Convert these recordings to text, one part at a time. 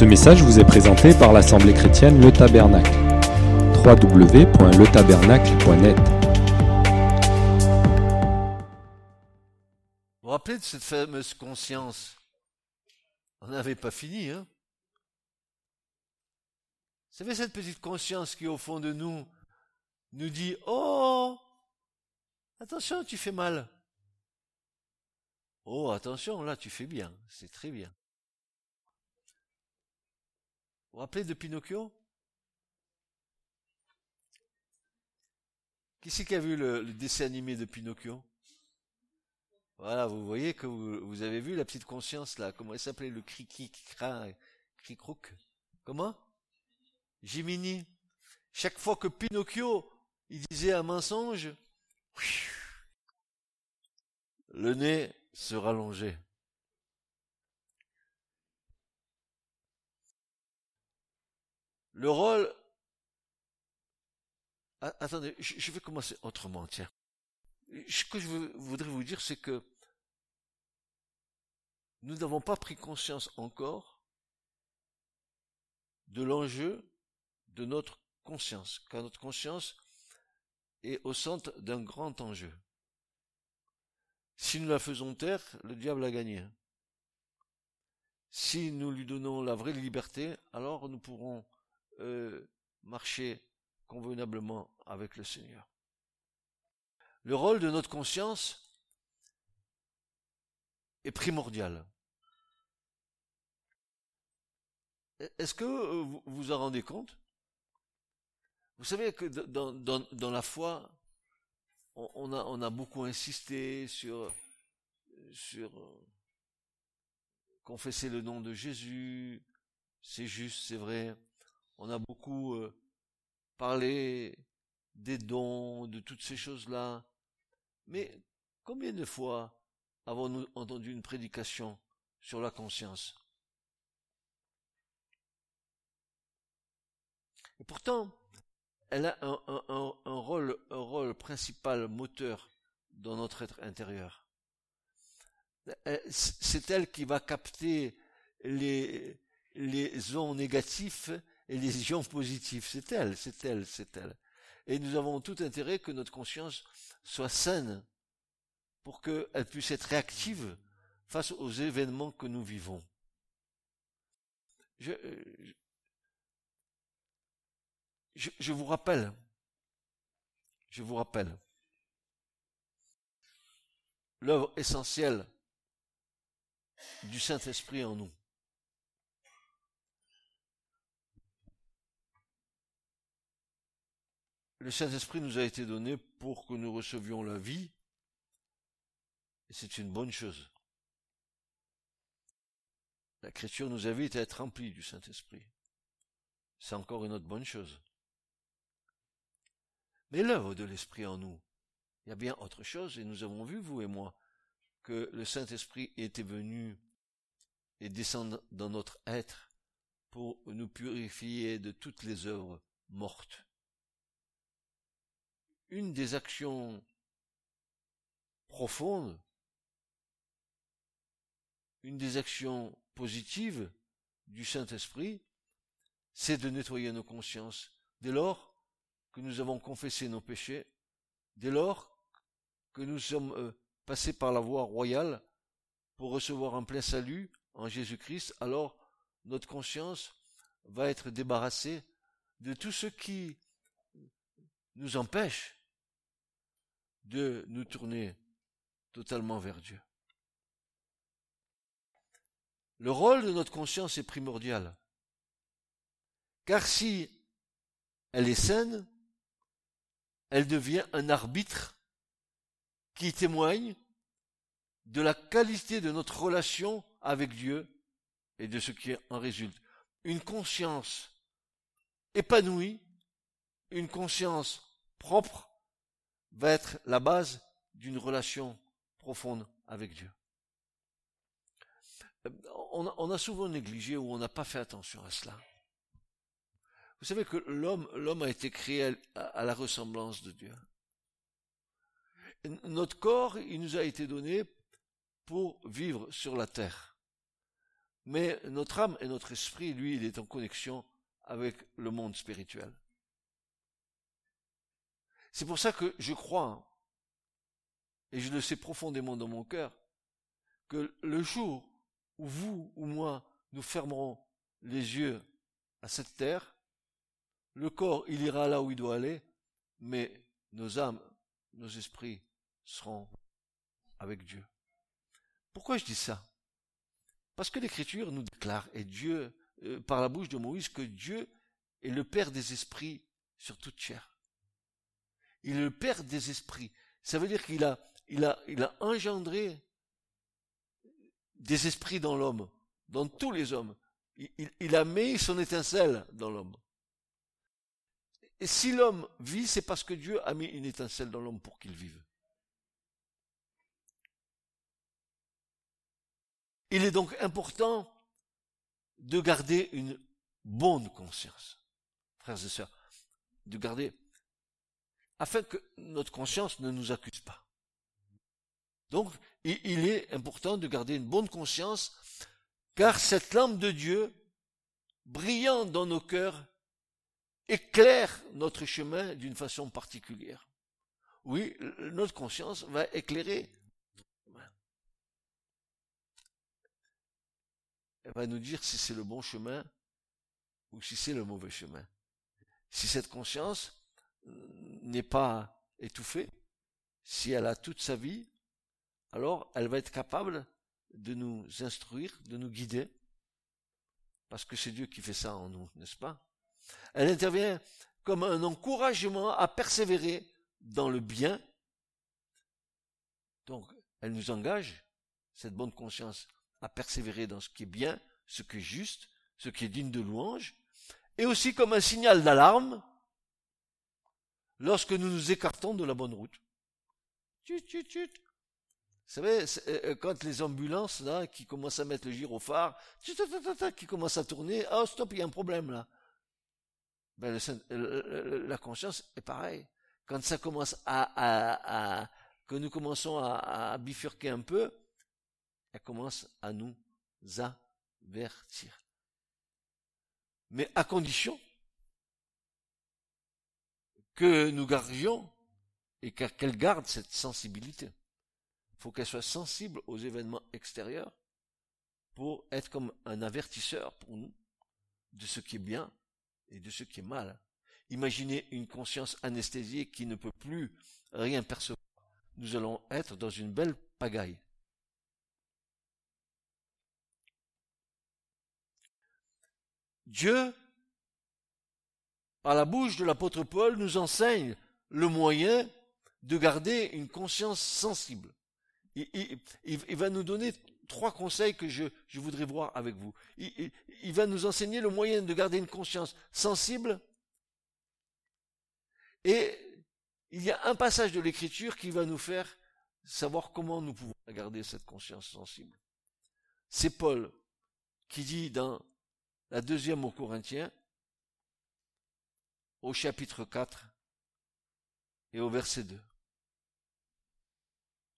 Ce message vous est présenté par l'Assemblée chrétienne Le Tabernacle. www.letabernacle.net Vous vous rappelez de cette fameuse conscience? On n'avait pas fini, hein? Vous savez, cette petite conscience qui, au fond de nous, nous dit Oh Attention, tu fais mal. Oh, attention, là, tu fais bien. C'est très bien. Vous rappelez de Pinocchio? Qui c'est qui a vu le, le dessin animé de Pinocchio? Voilà, vous voyez que vous, avez vu la petite conscience là. Comment elle s'appelait le cri cricroc Comment? Jiminy. Chaque fois que Pinocchio il disait un mensonge, le nez se rallongeait. Le rôle... Attendez, je vais commencer autrement, tiens. Ce que je voudrais vous dire, c'est que nous n'avons pas pris conscience encore de l'enjeu de notre conscience, car notre conscience est au centre d'un grand enjeu. Si nous la faisons taire, le diable a gagné. Si nous lui donnons la vraie liberté, alors nous pourrons euh, marcher convenablement avec le Seigneur. Le rôle de notre conscience est primordial. Est-ce que vous vous en rendez compte? Vous savez que dans, la foi, on, a, beaucoup insisté sur, sur confesser le nom de Jésus, c'est juste, c'est vrai. On a beaucoup euh, parlé des dons, de toutes ces choses-là. Mais combien de fois avons-nous entendu une prédication sur la conscience? Et pourtant, elle a un, rôle, principal moteur dans notre être intérieur. C'est elle qui va capter les, les ondes négatifs et les ions positifs. C'est elle, c'est elle, c'est elle. Et nous avons tout intérêt que notre conscience soit saine pour qu'elle puisse être réactive face aux événements que nous vivons. Je, je, je vous rappelle, je vous rappelle, l'œuvre essentielle du Saint-Esprit en nous. Le Saint-Esprit nous a été donné pour que nous recevions la vie, et c'est une bonne chose. L'Écriture nous invite à être remplis du Saint-Esprit. C'est encore une autre bonne chose. Mais l'œuvre de l'Esprit en nous, il y a bien autre chose, et nous avons vu, vous et moi, que le Saint-Esprit était venu et descendre dans notre être pour nous purifier de toutes les œuvres mortes une des actions profondes, une des actions positives du Saint-Esprit, c'est de nettoyer nos consciences. Dès lors que nous avons confessé nos péchés, dès lors que nous sommes euh, passés par la voie royale pour recevoir un plein salut en Jésus-Christ, alors notre conscience va être débarrassée de tout ce qui nous empêche de nous tourner totalement vers Dieu. Le rôle de notre conscience est primordial. Car si elle est saine, elle devient un arbitre qui témoigne de la qualité de notre relation avec Dieu et de ce qui en résulte. Une conscience épanouie, une conscience propre, va être la base d'une relation profonde avec Dieu. On a, souvent négligé ou on n'a pas fait attention à cela. Vous savez que l'homme, l'homme a été créé à, la ressemblance de Dieu. Notre corps, il nous a été donné pour vivre sur la terre. mais notre âme et notre esprit, lui, il est en connexion avec le monde spirituel. C'est pour ça que je crois, et je le sais profondément dans mon cœur, que le jour où vous ou moi nous fermerons les yeux à cette terre, le corps, il ira là où il doit aller, mais nos âmes, nos esprits seront avec Dieu. Pourquoi je dis ça? Parce que l'Écriture nous déclare, et Dieu, euh, par la bouche de Moïse, que Dieu est le Père des esprits sur toute chair. Il est le Père des esprits. Ça veut dire qu'il a, engendré des esprits dans l'homme, dans tous les hommes. Il, a mis son étincelle dans l'homme. Et si l'homme vit, c'est parce que Dieu a mis une étincelle dans l'homme pour qu'il vive. Il est donc important de garder une bonne conscience, frères et sœurs, de garder, afin que notre conscience ne nous accuse pas. Donc, il est important de garder une bonne conscience, car cette lampe de Dieu, brillant dans nos cœurs, éclaire notre chemin d'une façon particulière. Oui, notre conscience va éclairer elle va nous dire si c'est le bon chemin ou si c'est le mauvais chemin. Si cette conscience n'est pas étouffée, si elle a toute sa vie, alors elle va être capable de nous instruire, de nous guider, parce que c'est Dieu qui fait ça en nous, n'est-ce pas? Elle intervient comme un encouragement à persévérer dans le bien. Donc, elle nous engage, cette bonne conscience, à persévérer dans ce qui est bien, ce qui est juste, ce qui est digne de louange, et aussi comme un signal d'alarme lorsque nous nous écartons de la bonne route. Tut, tut, tut. Vous savez, euh, quand les ambulances là, qui commencent à mettre le gyrophare, qui commencent à tourner, oh stop, il y a un problème là. Ben, la conscience est pareille. Quand ça commence à que nous commençons à, à bifurquer un peu, elle commence à nous avertir. Mais à condition que nous gardions et qu'elle garde cette sensibilité. Il faut qu'elle soit sensible aux événements extérieurs pour être comme un avertisseur pour nous de ce qui est bien et de ce qui est mal. Imaginez une conscience anesthésiée qui ne peut plus rien percevoir. Nous allons être dans une belle pagaille. Dieu, par la bouche de l'apôtre Paul, nous enseigne le moyen de garder une conscience sensible. Il, va nous donner trois conseils que je, voudrais voir avec vous. il va nous enseigner le moyen de garder une conscience sensible. Et il y a un passage de l'écriture qui va nous faire savoir comment nous pouvons garder cette conscience sensible. C'est Paul qui dit dans la deuxième aux Corinthiens, au chapitre 4 et au verset 2.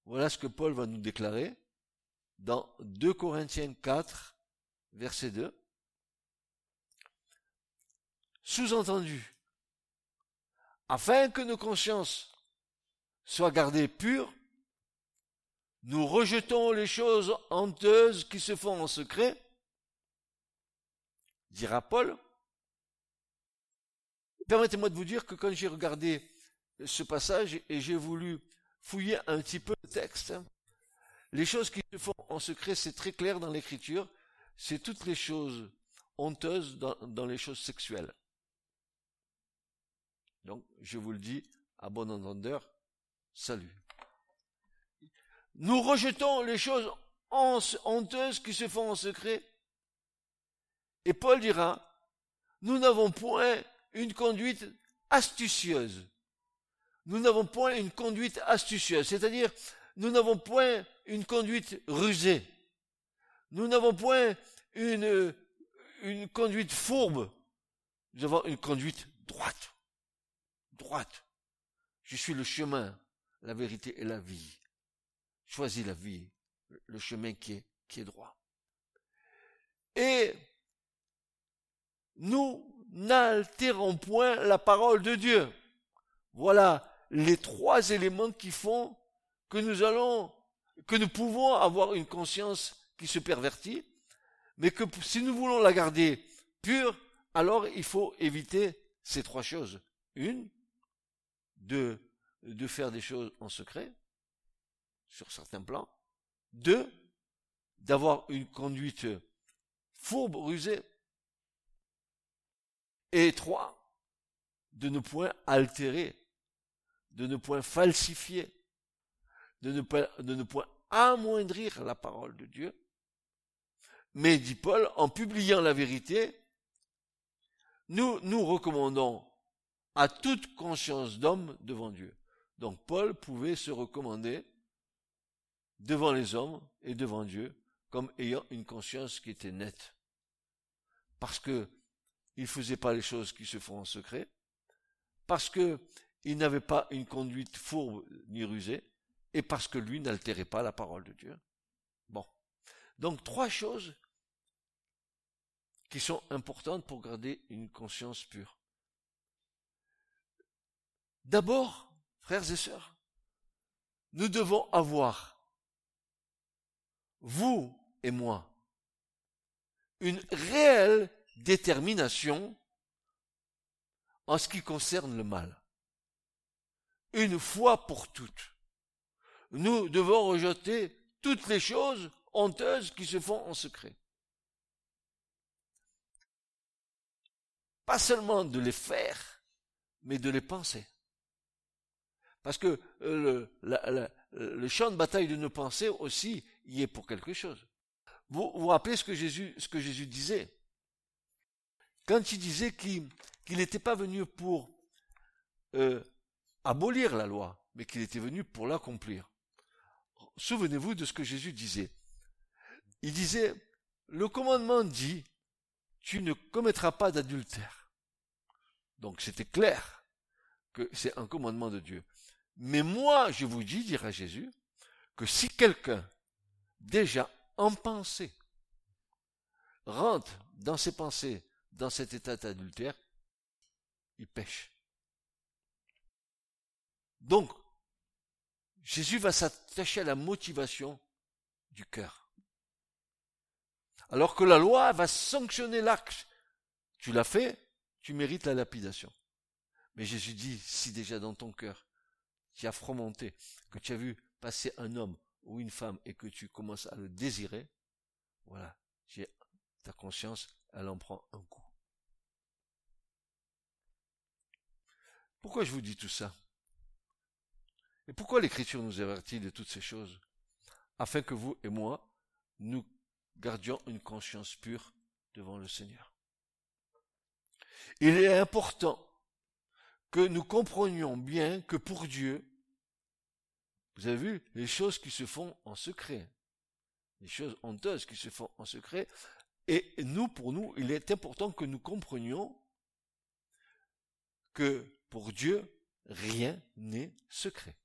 Voilà ce que Paul va nous déclarer dans 2 Corinthiens 4, verset 2. Sous-entendu, afin que nos consciences soient gardées pures, nous rejetons les choses honteuses qui se font en secret dira Paul. Permettez-moi de vous dire que quand j'ai regardé ce passage et j'ai voulu fouiller un petit peu le texte, les choses qui se font en secret, c'est très clair dans l'écriture, c'est toutes les choses honteuses dans, les choses sexuelles. Donc, je vous le dis, à bon entendeur, salut. Nous rejetons les choses honteuses qui se font en secret et Paul dira, nous n'avons point une conduite astucieuse. Nous n'avons point une conduite astucieuse, c'est-à-dire nous n'avons point une conduite rusée. Nous n'avons point une, conduite fourbe. Nous avons une conduite droite. Droite. Je suis le chemin, la vérité et la vie. Choisis la vie, le chemin qui est, qui est droit. et nous n'altérons point la parole de Dieu. Voilà les trois éléments qui font que nous allons, que nous pouvons avoir une conscience qui se pervertit, mais que si nous voulons la garder pure, alors il faut éviter ces trois choses. Une, de, faire des choses en secret, sur certains plans. Deux, d'avoir une conduite fourbe, rusée. Et trois, de ne point altérer, de ne point falsifier, de ne, point, de ne point amoindrir la parole de Dieu. Mais, dit Paul, en publiant la vérité, nous nous recommandons à toute conscience d'homme devant Dieu. Donc Paul pouvait se recommander devant les hommes et devant Dieu comme ayant une conscience qui était nette. Parce que il faisait pas les choses qui se font en secret, parce que il n'avait pas une conduite fourbe ni rusée, et parce que lui n'altérait pas la parole de Dieu. Bon. Donc trois choses qui sont importantes pour garder une conscience pure. D'abord, frères et sœurs, nous devons avoir, vous et moi, une réelle détermination en ce qui concerne le mal. Une fois pour toutes. Nous devons rejeter toutes les choses honteuses qui se font en secret. Pas seulement de les faire, mais de les penser. Parce que euh, le, champ de bataille de nos pensées aussi y est pour quelque chose. Vous vous rappelez ce que Jésus disait? Quand il disait qu'il n'était pas venu pour euh, abolir la loi, mais qu'il était venu pour l'accomplir. Souvenez-vous de ce que Jésus disait. Il disait, le commandement dit, tu ne commettras pas d'adultère. Donc c'était clair que c'est un commandement de Dieu. Mais moi, je vous dis, dira Jésus, que si quelqu'un déjà en pensée rentre dans ses pensées dans cet état d'adultère, il pêche. Donc, Jésus va s'attacher à la motivation du cœur. Alors que la loi va sanctionner l'acte. Tu l'as fait, tu mérites la lapidation. Mais Jésus dit, si déjà dans ton cœur, tu as fromenté, que tu as vu passer un homme ou une femme et que tu commences à le désirer, voilà, ta conscience, elle en prend un coup. Pourquoi je vous dis tout ça? Et pourquoi l'Écriture nous avertit de toutes ces choses? Afin que vous et moi, nous gardions une conscience pure devant le Seigneur. Il est important que nous comprenions bien que pour Dieu, vous avez vu les choses qui se font en secret, les choses honteuses qui se font en secret. Et nous, pour nous, il est important que nous comprenions que pour Dieu, rien n'est secret.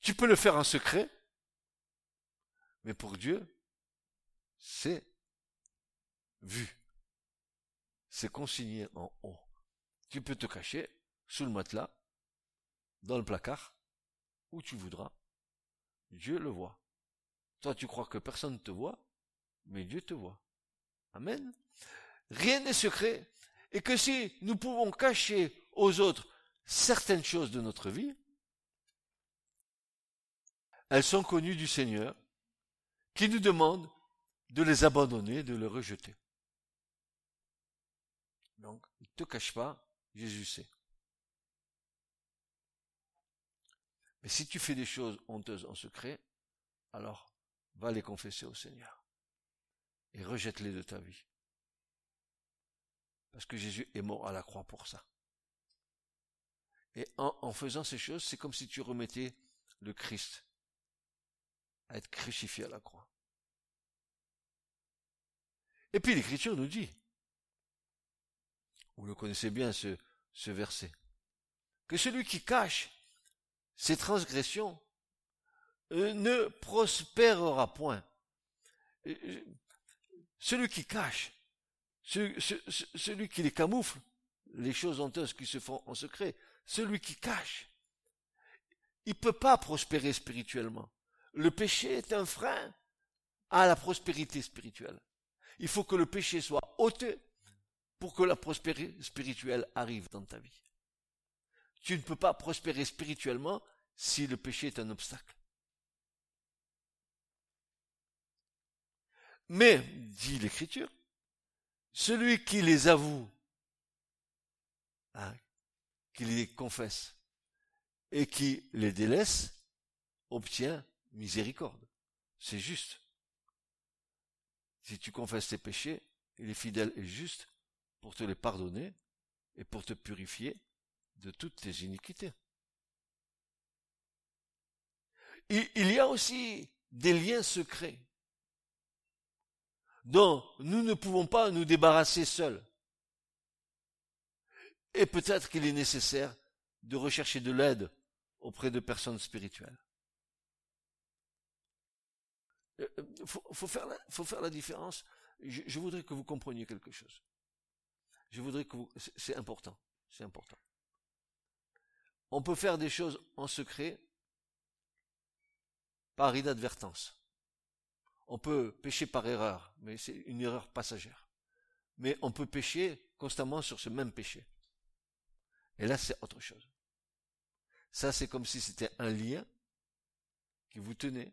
Tu peux le faire en secret, mais pour Dieu, c'est vu. C'est consigné en haut. Tu peux te cacher sous le matelas, dans le placard, où tu voudras. Dieu le voit. Toi, tu crois que personne ne te voit, mais Dieu te voit. Amen. Rien n'est secret. Et que si nous pouvons cacher aux autres certaines choses de notre vie, elles sont connues du Seigneur, qui nous demande de les abandonner, de les rejeter. Donc, ne te cache pas, Jésus sait. Mais si tu fais des choses honteuses en secret, alors va les confesser au Seigneur et rejette-les de ta vie. Parce que Jésus est mort à la croix pour ça. Et en, faisant ces choses, c'est comme si tu remettais le Christ à être crucifié à la croix. Et puis l'Écriture nous dit, vous le connaissez bien ce, ce verset, que celui qui cache ses transgressions euh, ne prospérera point. Celui qui cache, celui, qui les camoufle, les choses honteuses qui se font en secret, celui qui cache, il peut pas prospérer spirituellement. Le péché est un frein à la prospérité spirituelle. Il faut que le péché soit ôté pour que la prospérité spirituelle arrive dans ta vie. Tu ne peux pas prospérer spirituellement si le péché est un obstacle. Mais, dit l'Écriture, celui qui les avoue, hein, qui les confesse et qui les délaisse, obtient miséricorde. C'est juste. Si tu confesses tes péchés, il est fidèle et juste pour te les pardonner et pour te purifier de toutes tes iniquités. Il, y a aussi des liens secrets dont nous ne pouvons pas nous débarrasser seuls. Et peut-être qu'il est nécessaire de rechercher de l'aide auprès de personnes spirituelles. Il euh, euh, faut, faire la, faut faire la différence. Je, voudrais que vous compreniez quelque chose. Je voudrais que vous, c'est important, c'est important. On peut faire des choses en secret par inadvertance. On peut pécher par erreur, mais c'est une erreur passagère. Mais on peut pécher constamment sur ce même péché. Et là, c'est autre chose. Ça, c'est comme si c'était un lien qui vous tenait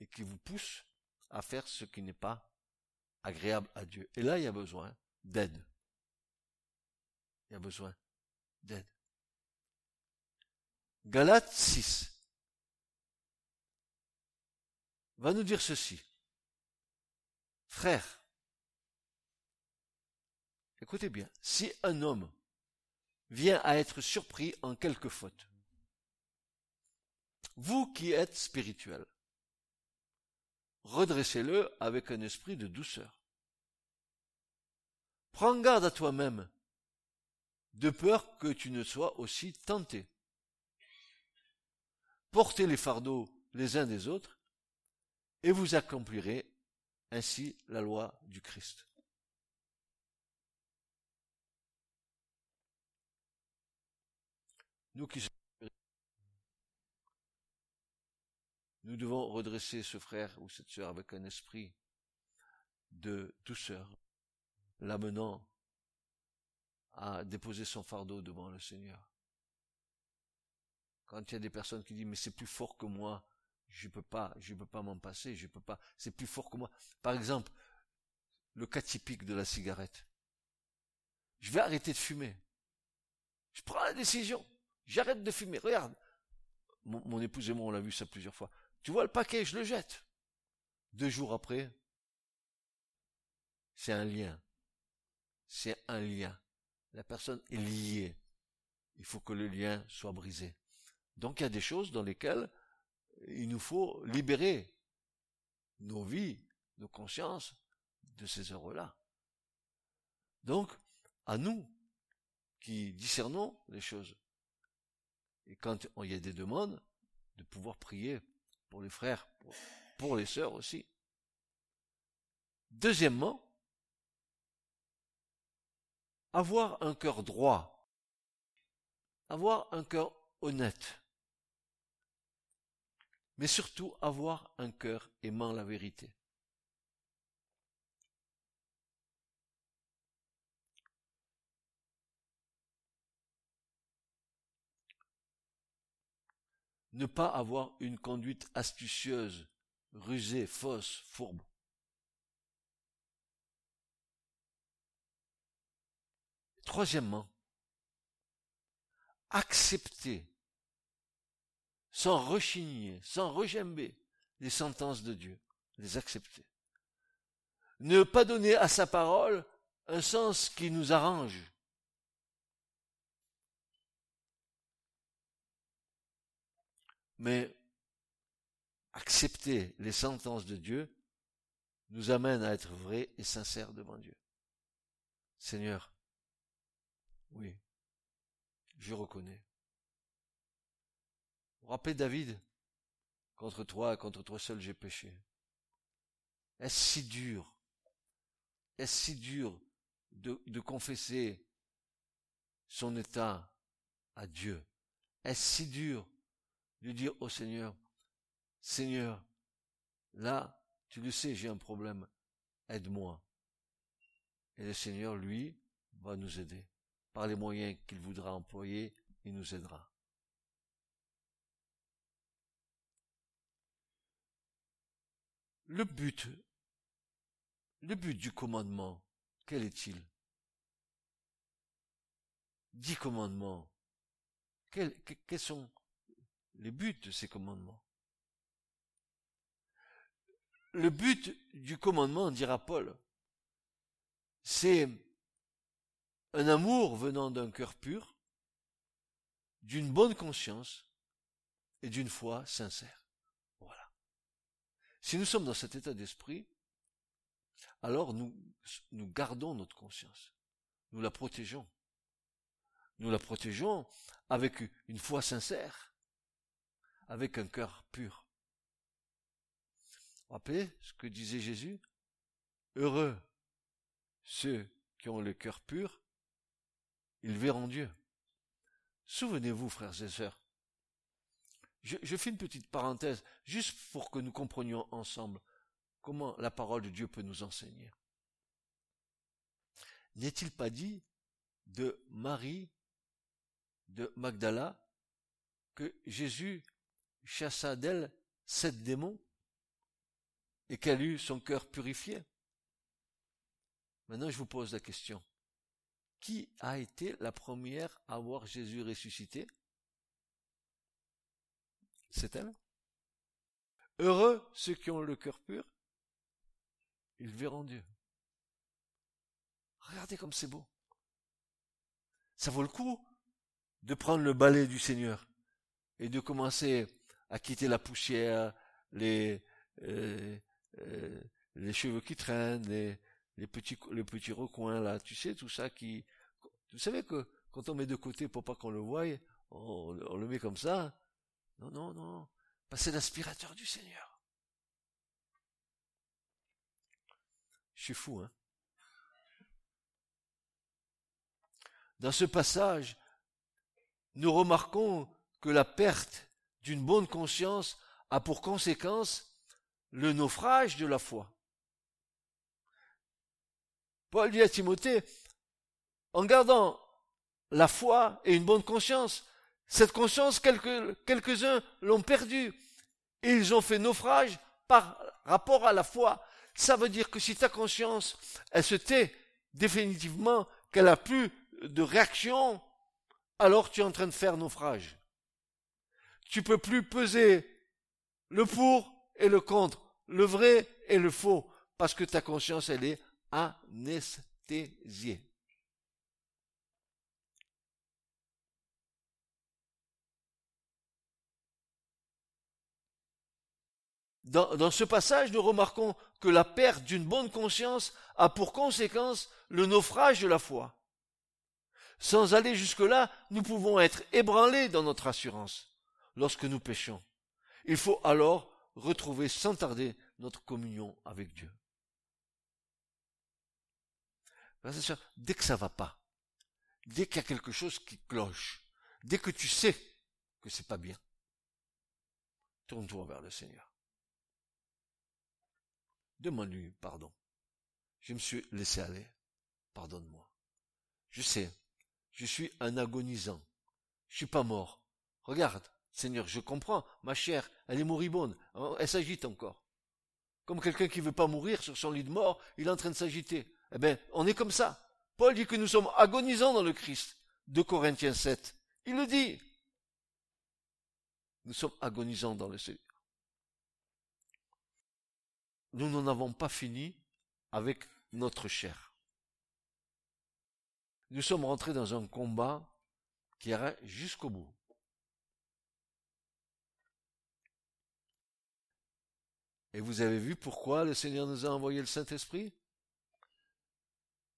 et qui vous pousse à faire ce qui n'est pas agréable à Dieu. Et là, il y a besoin d'aide. Il y a besoin d'aide. Galates 6 va nous dire ceci. Frère, écoutez bien, si un homme vient à être surpris en quelque faute, vous qui êtes spirituel, redressez-le avec un esprit de douceur. Prends garde à toi-même, de peur que tu ne sois aussi tenté. Portez les fardeaux les uns des autres, et vous accomplirez ainsi la loi du Christ. Nous qui nous devons redresser ce frère ou cette sœur avec un esprit de douceur, l'amenant à déposer son fardeau devant le Seigneur. Quand il y a des personnes qui disent mais c'est plus fort que moi, je peux pas, je peux pas m'en passer, je peux pas, c'est plus fort que moi. Par exemple, le cas typique de la cigarette. Je vais arrêter de fumer. Je prends la décision. J'arrête de fumer. Regarde. Mon, mon épouse et moi, on l'a vu ça plusieurs fois. Tu vois le paquet, je le jette. Deux jours après, c'est un lien. C'est un lien. La personne est liée. Il faut que le lien soit brisé. Donc il y a des choses dans lesquelles il nous faut libérer nos vies, nos consciences de ces heures-là. Donc, à nous qui discernons les choses. Et quand il y a des demandes, de pouvoir prier pour les frères, pour, les sœurs aussi. Deuxièmement, avoir un cœur droit, avoir un cœur honnête mais surtout avoir un cœur aimant la vérité. Ne pas avoir une conduite astucieuse, rusée, fausse, fourbe. Troisièmement, accepter sans rechigner, sans rejamber les sentences de Dieu, les accepter. Ne pas donner à sa parole un sens qui nous arrange. Mais accepter les sentences de Dieu nous amène à être vrais et sincères devant Dieu. Seigneur, oui, je reconnais. Rappelez David Contre toi, contre toi seul j'ai péché. Est-ce si dur Est-ce si dur de, de confesser son état à Dieu? Est-ce si dur de dire au Seigneur, Seigneur, là, tu le sais, j'ai un problème, aide-moi. Et le Seigneur, lui, va nous aider. Par les moyens qu'il voudra employer, il nous aidera. Le but, le but du commandement, quel est-il? Dix commandements. Quels, quels sont les buts de ces commandements? Le but du commandement, dira Paul, c'est un amour venant d'un cœur pur, d'une bonne conscience et d'une foi sincère. Si nous sommes dans cet état d'esprit, alors nous gardons notre conscience. Nous la protégeons. Nous la protégeons avec une foi sincère, avec un cœur pur. Rappelez ce que disait Jésus? Heureux ceux qui ont le cœur pur, ils verront Dieu. Souvenez-vous, frères et sœurs, je, fais une petite parenthèse, juste pour que nous comprenions ensemble comment la parole de Dieu peut nous enseigner. N'est-il pas dit de Marie de Magdala que Jésus chassa d'elle sept démons et qu'elle eut son cœur purifié? Maintenant, je vous pose la question. Qui a été la première à voir Jésus ressuscité? C'est elle. Heureux ceux qui ont le cœur pur, ils verront Dieu. Regardez comme c'est beau. Ça vaut le coup de prendre le balai du Seigneur et de commencer à quitter la poussière, les, euh, euh, cheveux qui traînent, les, petits, les petits recoins là, tu sais, tout ça qui, vous savez que quand on met de côté pour pas qu'on le voie, on, le met comme ça. Non, non, non. c'est l'aspirateur du Seigneur. Je suis fou, hein. Dans ce passage, nous remarquons que la perte d'une bonne conscience a pour conséquence le naufrage de la foi. Paul dit à Timothée, en gardant la foi et une bonne conscience, cette conscience, quelques, quelques-uns l'ont perdue. Et ils ont fait naufrage par rapport à la foi. Ça veut dire que si ta conscience, elle se tait définitivement, qu'elle a plus de réaction, alors tu es en train de faire naufrage. Tu peux plus peser le pour et le contre, le vrai et le faux, parce que ta conscience, elle est anesthésié. Dans, ce passage, nous remarquons que la perte d'une bonne conscience a pour conséquence le naufrage de la foi. Sans aller jusque-là, nous pouvons être ébranlés dans notre assurance lorsque nous péchons. Il faut alors retrouver sans tarder notre communion avec Dieu dès que ça va pas, dès qu'il y a quelque chose qui cloche, dès que tu sais que c'est pas bien, tourne-toi vers le Seigneur. Demande-lui pardon. Je me suis laissé aller. Pardonne-moi. Je sais, je suis un agonisant. Je suis pas mort. Regarde, Seigneur, je comprends. Ma chair, elle est moribonde. Elle s'agite encore. Comme quelqu'un qui veut pas mourir sur son lit de mort, il est en train de s'agiter. Eh bien, on est comme ça. Paul dit que nous sommes agonisants dans le Christ. De Corinthiens 7. Il le dit. Nous sommes agonisants dans le Seigneur. Nous n'en avons pas fini avec notre chair. Nous sommes rentrés dans un combat qui ira jusqu'au bout. Et vous avez vu pourquoi le Seigneur nous a envoyé le Saint-Esprit?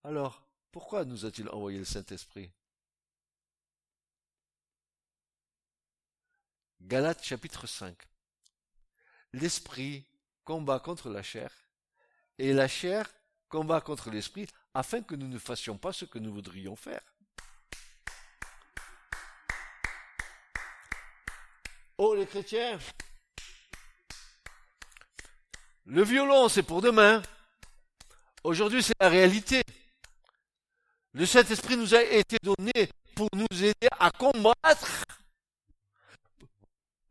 Alors, pourquoi nous a-t-il envoyé le Saint-Esprit? Galates chapitre 5. L'esprit combat contre la chair et la chair combat contre l'esprit afin que nous ne fassions pas ce que nous voudrions faire. Oh les chrétiens, le violon c'est pour demain. Aujourd'hui c'est la réalité. Le Saint-Esprit nous a été donné pour nous aider à combattre,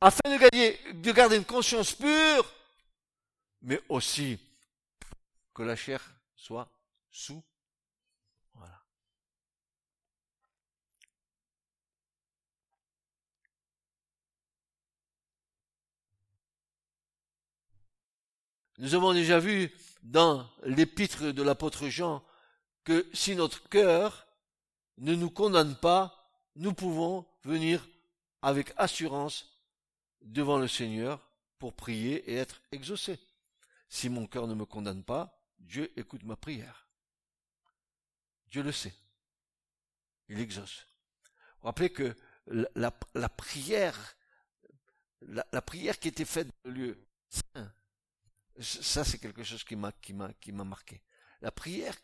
afin de, gagner, de garder une conscience pure, mais aussi que la chair soit sous. Nous avons déjà vu dans l'épître de l'apôtre Jean que si notre cœur ne nous condamne pas, nous pouvons venir avec assurance devant le Seigneur pour prier et être exaucés. Si mon cœur ne me condamne pas, Dieu écoute ma prière. Dieu le sait. Il exauce. Rappelez que la, prière, qui était faite dans le lieu saint, ça c'est quelque chose qui m'a, marqué. La prière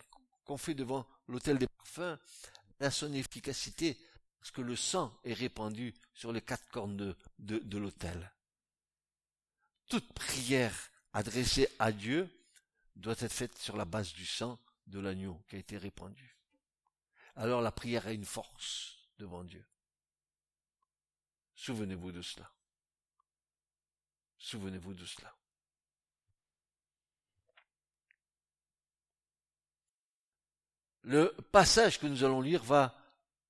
qu'on fait devant l'autel des parfums a son efficacité parce que le sang est répandu sur les quatre cornes de l'autel. Toute prière adressée à Dieu doit être faite sur la base du sang de l'agneau qui a été répandu. Alors la prière a une force devant Dieu. Souvenez-vous de cela. Souvenez-vous de cela. Le passage que nous allons lire va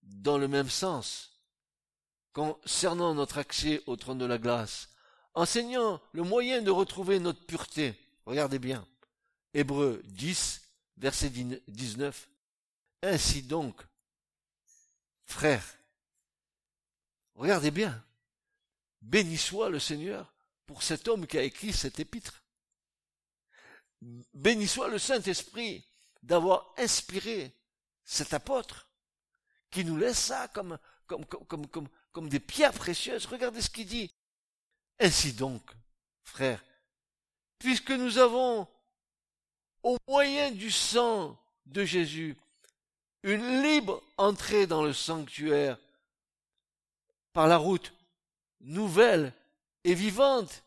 dans le même sens concernant notre accès au trône de la glace, enseignant le moyen de retrouver notre pureté. Regardez bien. Hébreu 10, verset 19. Ainsi donc, frères, regardez bien, béni soit le Seigneur pour cet homme qui a écrit cet épître. Béni soit le Saint-Esprit d'avoir inspiré cet apôtre qui nous laisse ça comme, comme des pierres précieuses. Regardez ce qu'il dit. Ainsi donc, frères, puisque nous avons, au moyen du sang de Jésus, une libre entrée dans le sanctuaire par la route nouvelle et vivante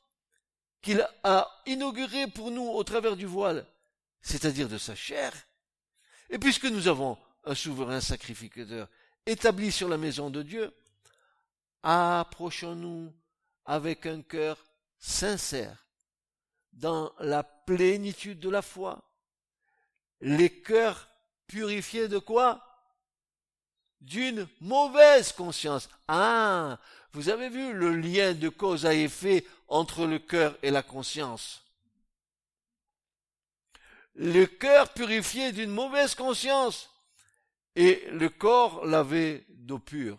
qu'il a inaugurée pour nous au travers du voile, c'est-à-dire de sa chair. Et puisque nous avons un souverain sacrificateur établi sur la maison de Dieu, approchons-nous avec un cœur sincère, dans la plénitude de la foi, les cœurs purifiés de quoi? D'une mauvaise conscience. Ah, vous avez vu le lien de cause à effet entre le cœur et la conscience? Le cœur purifié d'une mauvaise conscience et le corps lavé d'eau pure.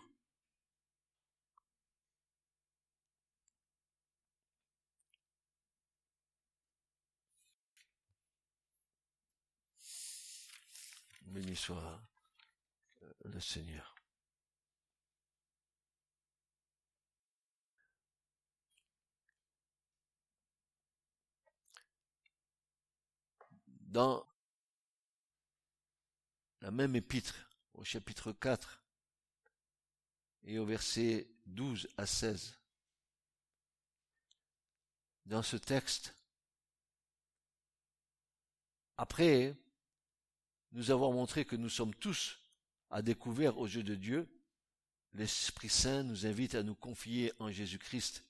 Béni soit euh, le Seigneur. dans la même épître, au chapitre 4 et au verset 12 à 16. Dans ce texte, après nous avons montré que nous sommes tous à découvert aux yeux de Dieu, l'Esprit Saint nous invite à nous confier en Jésus-Christ,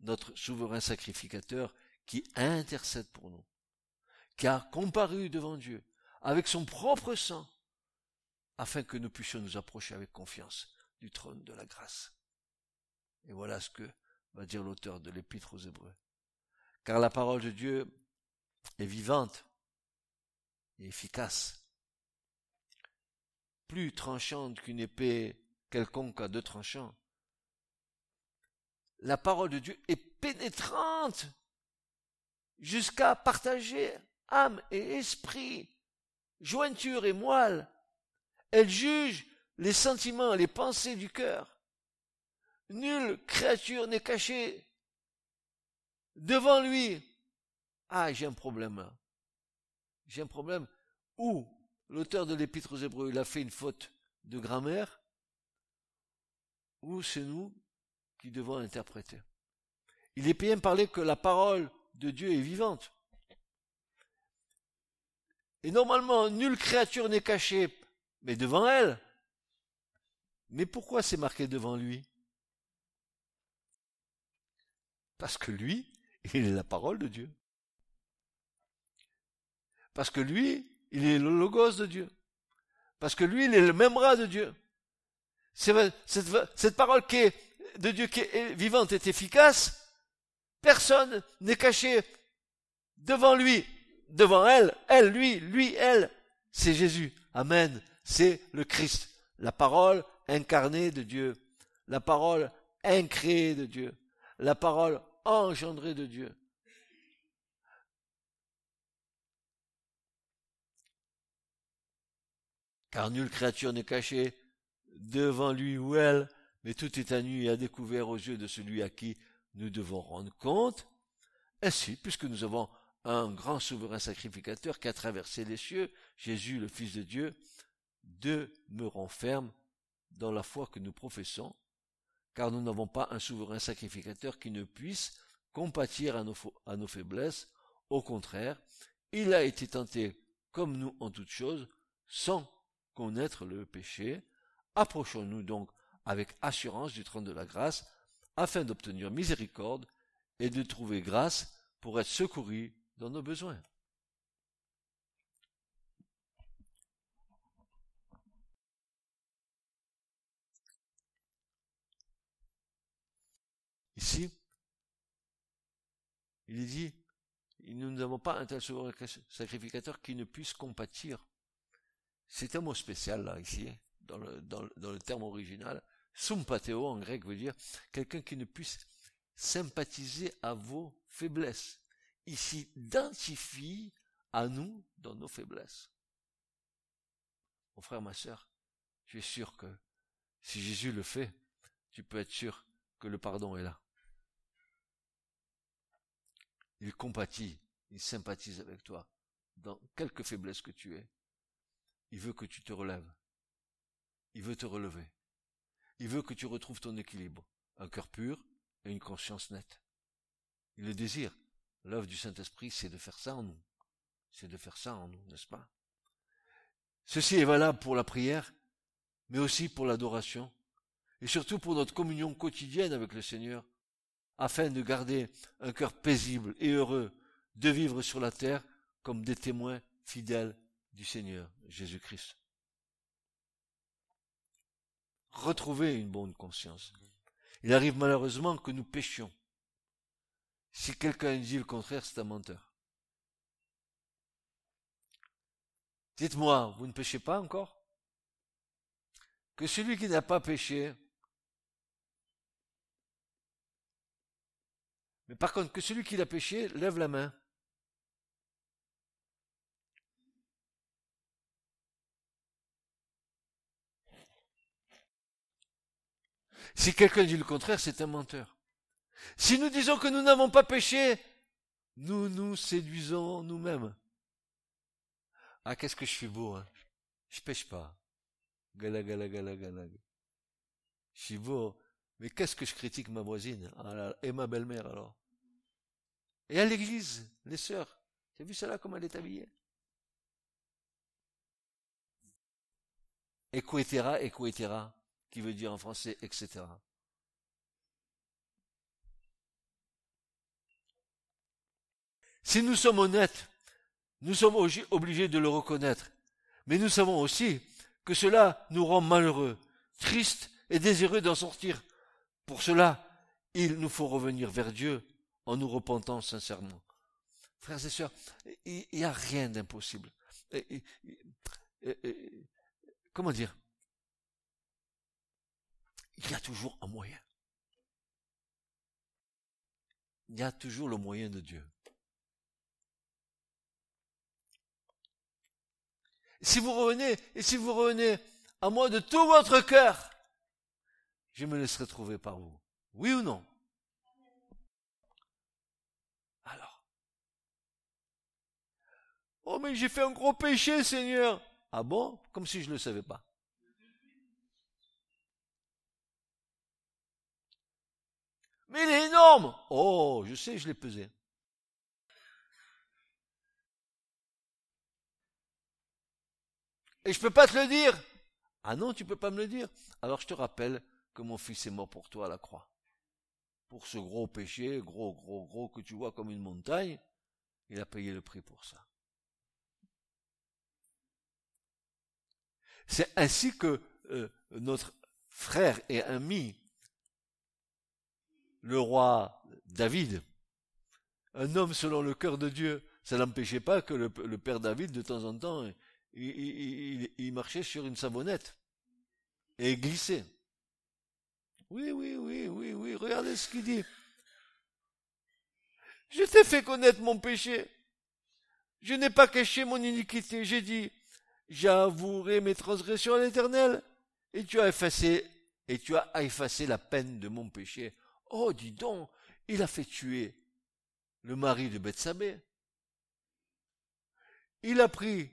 notre souverain sacrificateur, qui intercède pour nous qui a comparu devant Dieu avec son propre sang, afin que nous puissions nous approcher avec confiance du trône de la grâce. Et voilà ce que va dire l'auteur de l'épître aux Hébreux. Car la parole de Dieu est vivante et efficace, plus tranchante qu'une épée quelconque à deux tranchants. La parole de Dieu est pénétrante jusqu'à partager âme et esprit, jointure et moelle. Elle juge les sentiments, les pensées du cœur. Nulle créature n'est cachée devant lui. Ah, j'ai un problème j'ai un problème. Ou l'auteur de l'épître aux Hébreux, il a fait une faute de grammaire, ou c'est nous qui devons interpréter. Il est bien parlé que la parole de Dieu est vivante. Et normalement, nulle créature n'est cachée, mais devant elle. Mais pourquoi c'est marqué devant lui? Parce que lui, il est la parole de Dieu. Parce que lui, il est le logos de Dieu. Parce que lui, il est le même bras de Dieu. Cette, cette parole qui est de Dieu qui est vivante est efficace. Personne n'est caché devant lui, devant elle, elle, lui, lui, elle. C'est Jésus. Amen. C'est le Christ. La parole incarnée de Dieu. La parole incréée de Dieu. La parole engendrée de Dieu. Car nulle créature n'est cachée devant lui ou elle, mais tout est à nu et à découvert aux yeux de celui à qui nous devons rendre compte. Ainsi, puisque nous avons un grand souverain sacrificateur qui a traversé les cieux, Jésus, le Fils de Dieu, demeurons fermes dans la foi que nous professons, car nous n'avons pas un souverain sacrificateur qui ne puisse compatir à nos, à nos faiblesses. Au contraire, il a été tenté comme nous en toutes choses, sans connaître le péché, approchons-nous donc avec assurance du trône de la grâce, afin d'obtenir miséricorde et de trouver grâce pour être secouru dans nos besoins. Ici, il est dit, nous n'avons pas un tel sacrificateur qui ne puisse compatir c'est un mot spécial là ici, dans le, dans, le terme original. Sympatheo en grec veut dire quelqu'un qui ne puisse sympathiser à vos faiblesses. Il s'identifie à nous dans nos faiblesses. Mon frère, ma sœur, tu es sûr que si Jésus le fait, tu peux être sûr que le pardon est là. Il compatit, il sympathise avec toi dans quelque faiblesse que tu es. Il veut que tu te relèves. Il veut te relever. Il veut que tu retrouves ton équilibre, un cœur pur et une conscience nette. Il le désire. L'œuvre du Saint-Esprit, c'est de faire ça en nous. C'est de faire ça en nous, n'est-ce pas? Ceci est valable pour la prière, mais aussi pour l'adoration, et surtout pour notre communion quotidienne avec le Seigneur, afin de garder un cœur paisible et heureux, de vivre sur la terre comme des témoins fidèles du Seigneur Jésus-Christ. Retrouver une bonne conscience. Il arrive malheureusement que nous péchions. Si quelqu'un dit le contraire, c'est un menteur. Dites-moi, vous ne péchez pas encore? Que celui qui n'a pas péché, mais par contre, que celui qui a péché lève la main. Si quelqu'un dit le contraire, c'est un menteur. Si nous disons que nous n'avons pas péché, nous nous séduisons nous-mêmes. Ah, qu'est-ce que je suis beau, hein Je pêche pas. Gala. Je suis beau. Mais qu'est-ce que je critique ma voisine? Ah et ma belle-mère alors Et à l'église, les sœurs. Tu as vu cela comme elle est habillée? Equetera, equetera qui veut dire en français, etc. Si nous sommes honnêtes, nous sommes obligés de le reconnaître. Mais nous savons aussi que cela nous rend malheureux, tristes et désireux d'en sortir. Pour cela, il nous faut revenir vers Dieu en nous repentant sincèrement. Frères et sœurs, il n'y a rien d'impossible. Comment dire? Il y a toujours un moyen. Il y a toujours le moyen de Dieu. Si vous revenez, et si vous revenez à moi de tout votre cœur, je me laisserai trouver par vous. Oui ou non? Alors. Oh, mais j'ai fait un gros péché, Seigneur. Ah bon? Comme si je ne le savais pas. Mais il est énorme. Oh, je sais, je l'ai pesé. Et je peux pas te le dire. Ah non, tu peux pas me le dire. Alors je te rappelle que mon fils est mort pour toi à la croix. Pour ce gros péché, gros, gros, gros, que tu vois comme une montagne, il a payé le prix pour ça. C'est ainsi que euh, notre frère et ami, le roi David, un homme selon le cœur de Dieu, ça n'empêchait pas que le, père David, de temps en temps, il, marchait sur une savonnette et glissait. Oui, oui, oui, oui, oui, regardez ce qu'il dit. Je t'ai fait connaître mon péché. Je n'ai pas caché mon iniquité. J'ai dit, j'avouerai mes transgressions à l'éternel. Et tu as effacé, et tu as effacé la peine de mon péché. Oh, dis donc, il a fait tuer le mari de Bethsabée. Il a pris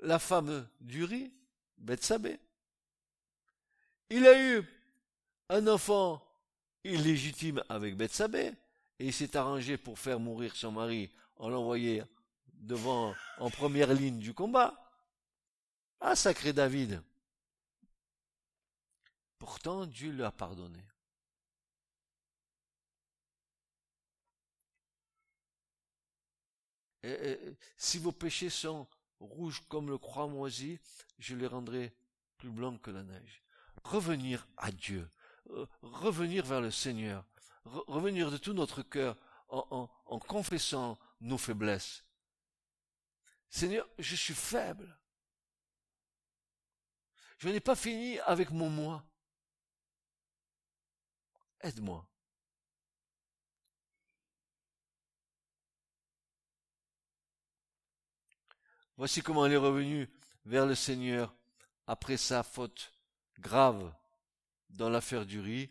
la femme d'Uri, Bethsabée. Il a eu un enfant illégitime avec Bethsabée, et il s'est arrangé pour faire mourir son mari en l'envoyant devant, en première ligne du combat. Ah, sacré David. Pourtant, Dieu lui a si vos péchés sont rouges comme le croix moisi, je les rendrai plus blancs que la neige. Revenir à Dieu, euh, revenir vers le Seigneur, revenir de tout notre cœur en confessant nos faiblesses, Seigneur, je suis faible. Je n'ai pas fini avec mon moi. Aide-moi. Voici comment il est revenu vers le Seigneur après sa faute grave dans l'affaire du riz.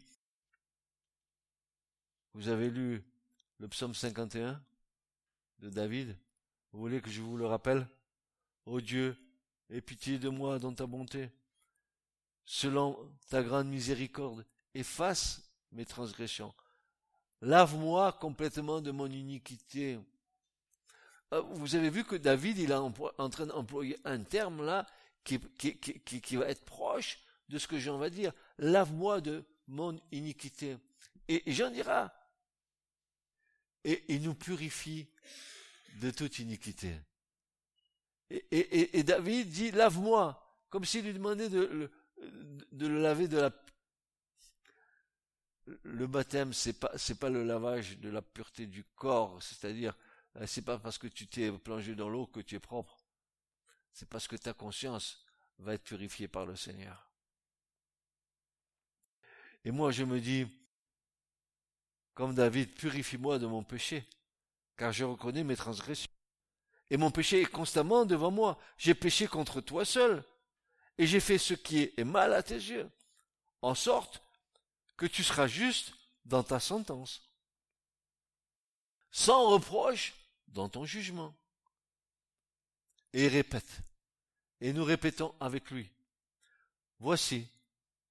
Vous avez lu le psaume 51 de David? Vous voulez que je vous le rappelle? Ô Dieu, aie pitié de moi dans ta bonté. Selon ta grande miséricorde, efface mes transgressions. Lave-moi complètement de mon iniquité. Euh, vous avez vu que David, il est en train d'employer un terme là qui, qui, qui, va être proche de ce que Jean va dire. Lave-moi de mon iniquité. Et, et Jean dira, et il nous purifie de toute iniquité. Et, David dit, lave-moi, comme s'il lui demandait de, de, le laver de la... Le baptême, c'est pas, c'est pas le lavage de la pureté du corps, c'est-à-dire, c'est pas parce que tu t'es plongé dans l'eau que tu es propre. C'est parce que ta conscience va être purifiée par le Seigneur. Et moi, je me dis, comme David, purifie-moi de mon péché car je reconnais mes transgressions. Et mon péché est constamment devant moi. J'ai péché contre toi seul, et j'ai fait ce qui est mal à tes yeux, en sorte que tu seras juste dans ta sentence, sans reproche dans ton jugement. Et répète, et nous répétons avec lui, Voici,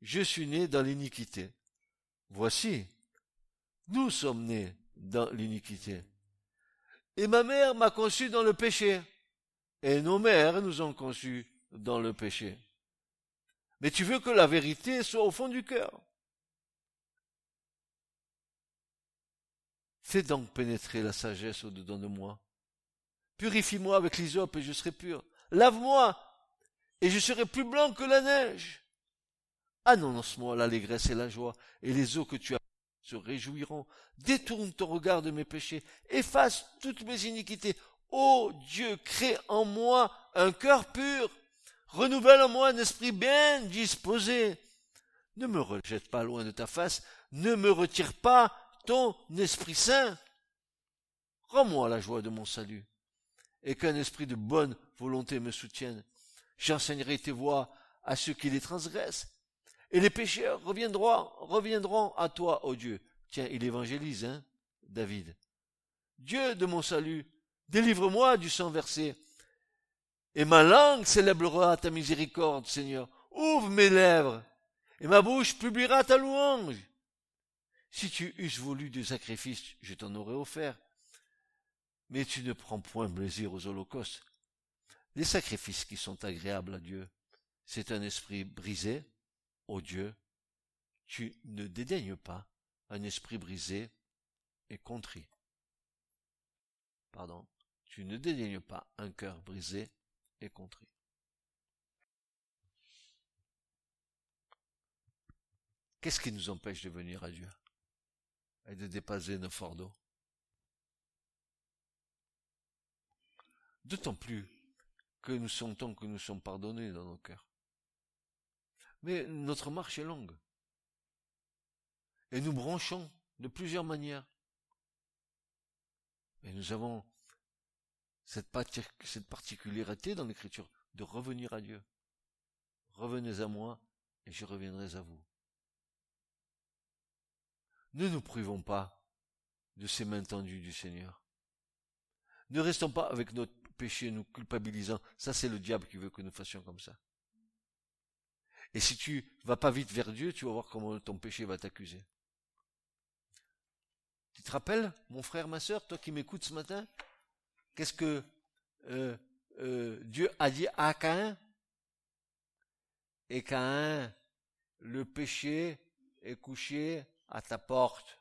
je suis né dans l'iniquité. Voici, nous sommes nés dans l'iniquité. Et ma mère m'a conçu dans le péché. Et nos mères nous ont conçus dans le péché. Mais tu veux que la vérité soit au fond du cœur. Fais donc pénétrer la sagesse au-dedans de moi. Purifie-moi avec l'hysope et je serai pur. Lave-moi et je serai plus blanc que la neige. Annonce-moi l'allégresse et la joie et les eaux que tu as se réjouiront. Détourne ton regard de mes péchés, efface toutes mes iniquités. Ô Dieu, crée en moi un cœur pur, renouvelle en moi un esprit bien disposé. Ne me rejette pas loin de ta face, ne me retire pas ton Esprit Saint. Rends-moi la joie de mon salut, et qu'un esprit de bonne volonté me soutienne. J'enseignerai tes voies à ceux qui les transgressent, et les pécheurs reviendront, reviendront à toi, ô Dieu. Tiens, il évangélise, hein, David. Dieu de mon salut, Délivre-moi du sang versé. Et ma langue célébrera ta miséricorde, Seigneur. Ouvre mes lèvres, et ma bouche publiera ta louange. Si tu eusses voulu des sacrifices, je t'en aurais offert. Mais tu ne prends point plaisir aux holocaustes. Les sacrifices qui sont agréables à Dieu, c'est un esprit brisé, ô Dieu. Tu ne dédaignes pas un esprit brisé et contrit. Pardon. Tu ne dédaignes pas un cœur brisé et contrit. Qu'est-ce qui nous empêche de venir à Dieu? Et de dépasser nos fardeaux D'autant plus que nous sentons que nous sommes pardonnés dans nos cœurs. Mais notre marche est longue. Et nous branchons de plusieurs manières. Et nous avons cette, particularité dans l'écriture de revenir à Dieu. Revenez à moi et je reviendrai à vous. Ne nous privons pas de ces mains tendues du Seigneur. Ne restons pas avec notre péché, nous culpabilisant. Ça, c'est le diable qui veut que nous fassions comme ça. Et si tu vas pas vite vers Dieu, tu vas voir comment ton péché va t'accuser. Tu te rappelles, mon frère, ma sœur, toi qui m'écoutes ce matin, qu'est-ce que euh, euh, Dieu a dit à Caïn? Et Caïn, le péché est couché à ta porte.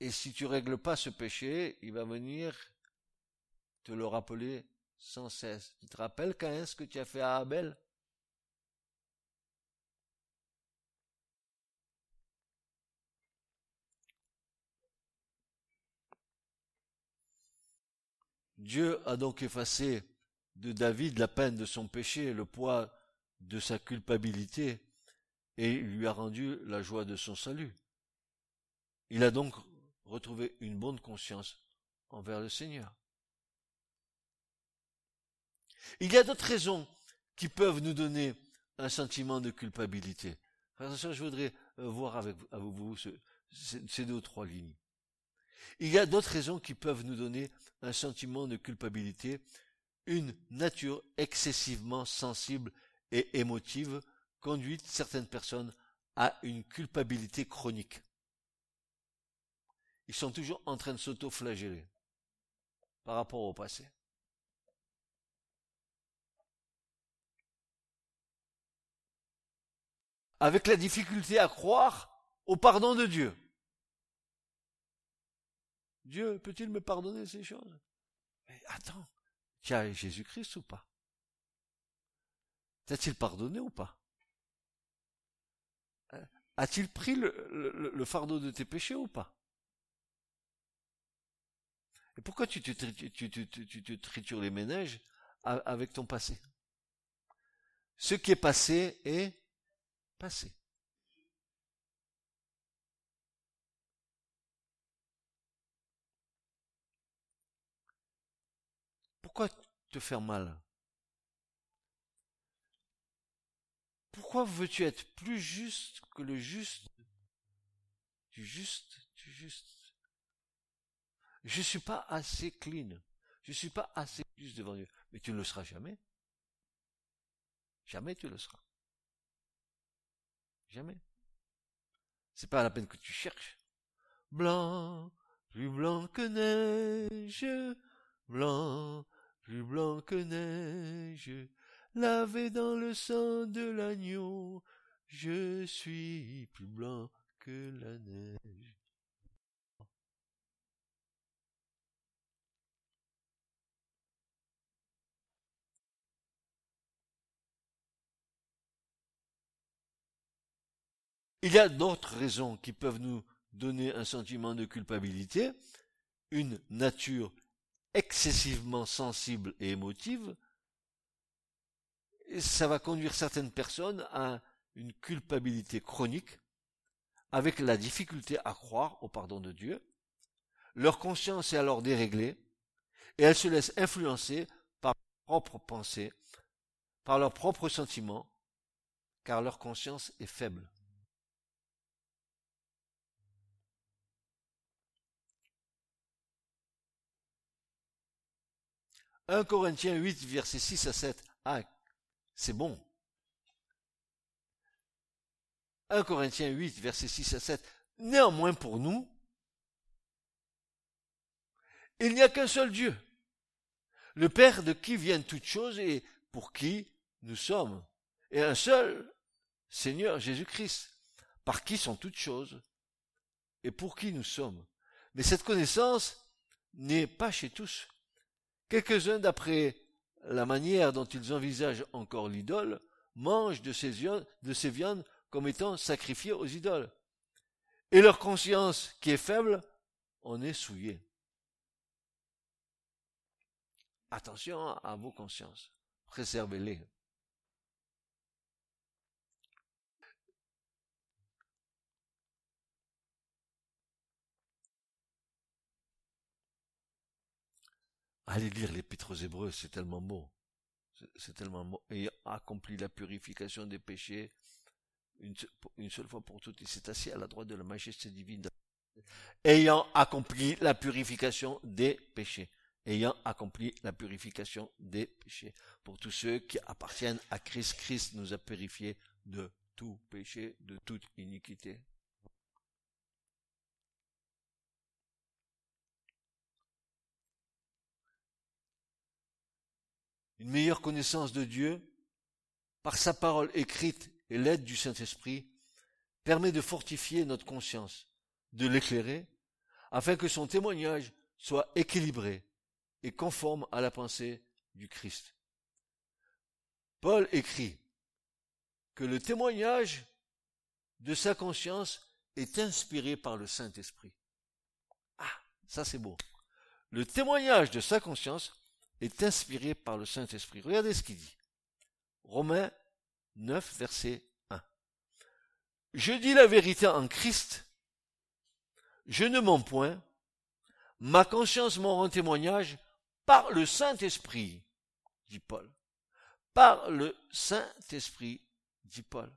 Et si tu règles pas ce péché, il va venir te le rappeler sans cesse. Tu te rappelles Caïn ce que tu as fait à Abel? Dieu a donc effacé de David la peine de son péché, le poids de sa culpabilité, et lui a rendu la joie de son salut. Il a donc retrouvé une bonne conscience envers le Seigneur. Il y a d'autres raisons qui peuvent nous donner un sentiment de culpabilité. je voudrais euh, voir avec vous ces deux ou trois lignes. Il y a d'autres raisons qui peuvent nous donner un sentiment de culpabilité, une nature excessivement sensible et émotive conduit certaines personnes à une culpabilité chronique. Ils sont toujours en train de s'auto-flageller par rapport au passé. Avec la difficulté à croire au pardon de Dieu. Dieu peut-il me pardonner ces choses? Mais attends, tu as Jésus-Christ ou pas? T'a-t-il pardonné ou pas? A-t-il pris le, fardeau de tes péchés ou pas? Et pourquoi tu te, tu, tritures les ménages avec ton passé? Ce qui est passé est passé. Pourquoi te faire mal? Pourquoi veux-tu être plus juste que le juste Du juste, du juste? Je ne suis pas assez clean. Je ne suis pas assez juste devant Dieu. Mais tu ne le seras jamais. Jamais tu le seras. Jamais. C'est pas la peine que tu cherches. Blanc, plus blanc que neige, blanc, plus blanc que neige, lavé dans le sang de l'agneau, je suis plus blanc que la neige. Il y a d'autres raisons qui peuvent nous donner un sentiment de culpabilité, une nature excessivement sensible et émotive, et ça va conduire certaines personnes à une culpabilité chronique, avec la difficulté à croire au pardon de Dieu. Leur conscience est alors déréglée, et elles se laissent influencer par leurs propres pensées, par leurs propres sentiments, car leur conscience est faible. « 1 Corinthiens 8, versets 6 à 7 à ah, c'est bon. 1 Corinthiens 8, versets 6 à 7. Néanmoins pour nous, il n'y a qu'un seul Dieu, le Père de qui viennent toutes choses et pour qui nous sommes, et un seul Seigneur Jésus-Christ, par qui sont toutes choses, et pour qui nous sommes. Mais cette connaissance n'est pas chez tous. Quelques-uns, d'après la manière dont ils envisagent encore l'idole, mangent de ces, de ces viandes comme étant sacrifiées aux idoles. Et leur conscience, qui est faible, en est souillée. Attention à vos consciences. Préservez-les. Allez lire l'épître aux Hébreux, c'est tellement beau. C'est tellement beau. Et accompli la purification des péchés une, une seule fois pour toutes. Il s'est assis à la droite de la majesté divine. Ayant accompli la purification des péchés. Ayant accompli la purification des péchés. Pour tous ceux qui appartiennent à Christ, Christ nous a purifiés de tout péché, de toute iniquité. Une meilleure connaissance de Dieu, par sa parole écrite et l'aide du Saint-Esprit, permet de fortifier notre conscience, de l'éclairer, afin que son témoignage soit équilibré et conforme à la pensée du Christ. Paul écrit que le témoignage de sa conscience est inspiré par le Saint-Esprit. Ah, ça c'est beau. Le témoignage de sa conscience est inspiré par le Saint-Esprit. Regardez ce qu'il dit. Romains 9, verset 1. Je dis la vérité en Christ, je ne mens point, ma conscience m'en rend témoignage par le Saint-Esprit, dit Paul. Par le Saint-Esprit, dit Paul.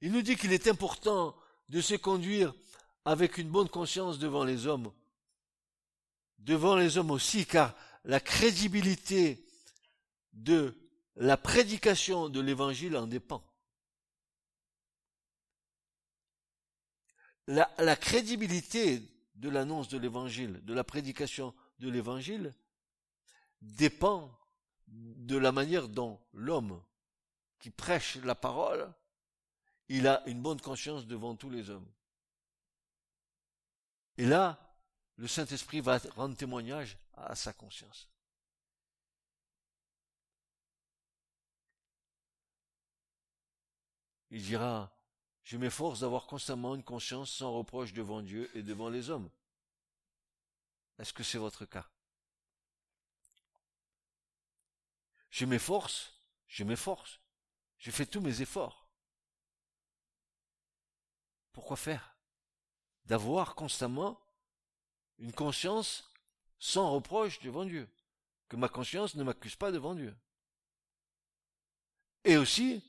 Il nous dit qu'il est important de se conduire avec une bonne conscience devant les hommes. Devant les hommes aussi, car la crédibilité de la prédication de l'évangile en dépend. La, crédibilité de l'annonce de l'évangile, de la prédication de l'évangile, dépend de la manière dont l'homme qui prêche la parole il a une bonne conscience devant tous les hommes. Et là, le Saint-Esprit va rendre témoignage à sa conscience. Il dira, je m'efforce d'avoir constamment une conscience sans reproche devant Dieu et devant les hommes. Est-ce que c'est votre cas? Je m'efforce, je m'efforce, je fais tous mes efforts. Pourquoi faire? D'avoir constamment une conscience sans reproche devant Dieu. Que ma conscience ne m'accuse pas devant Dieu. Et aussi,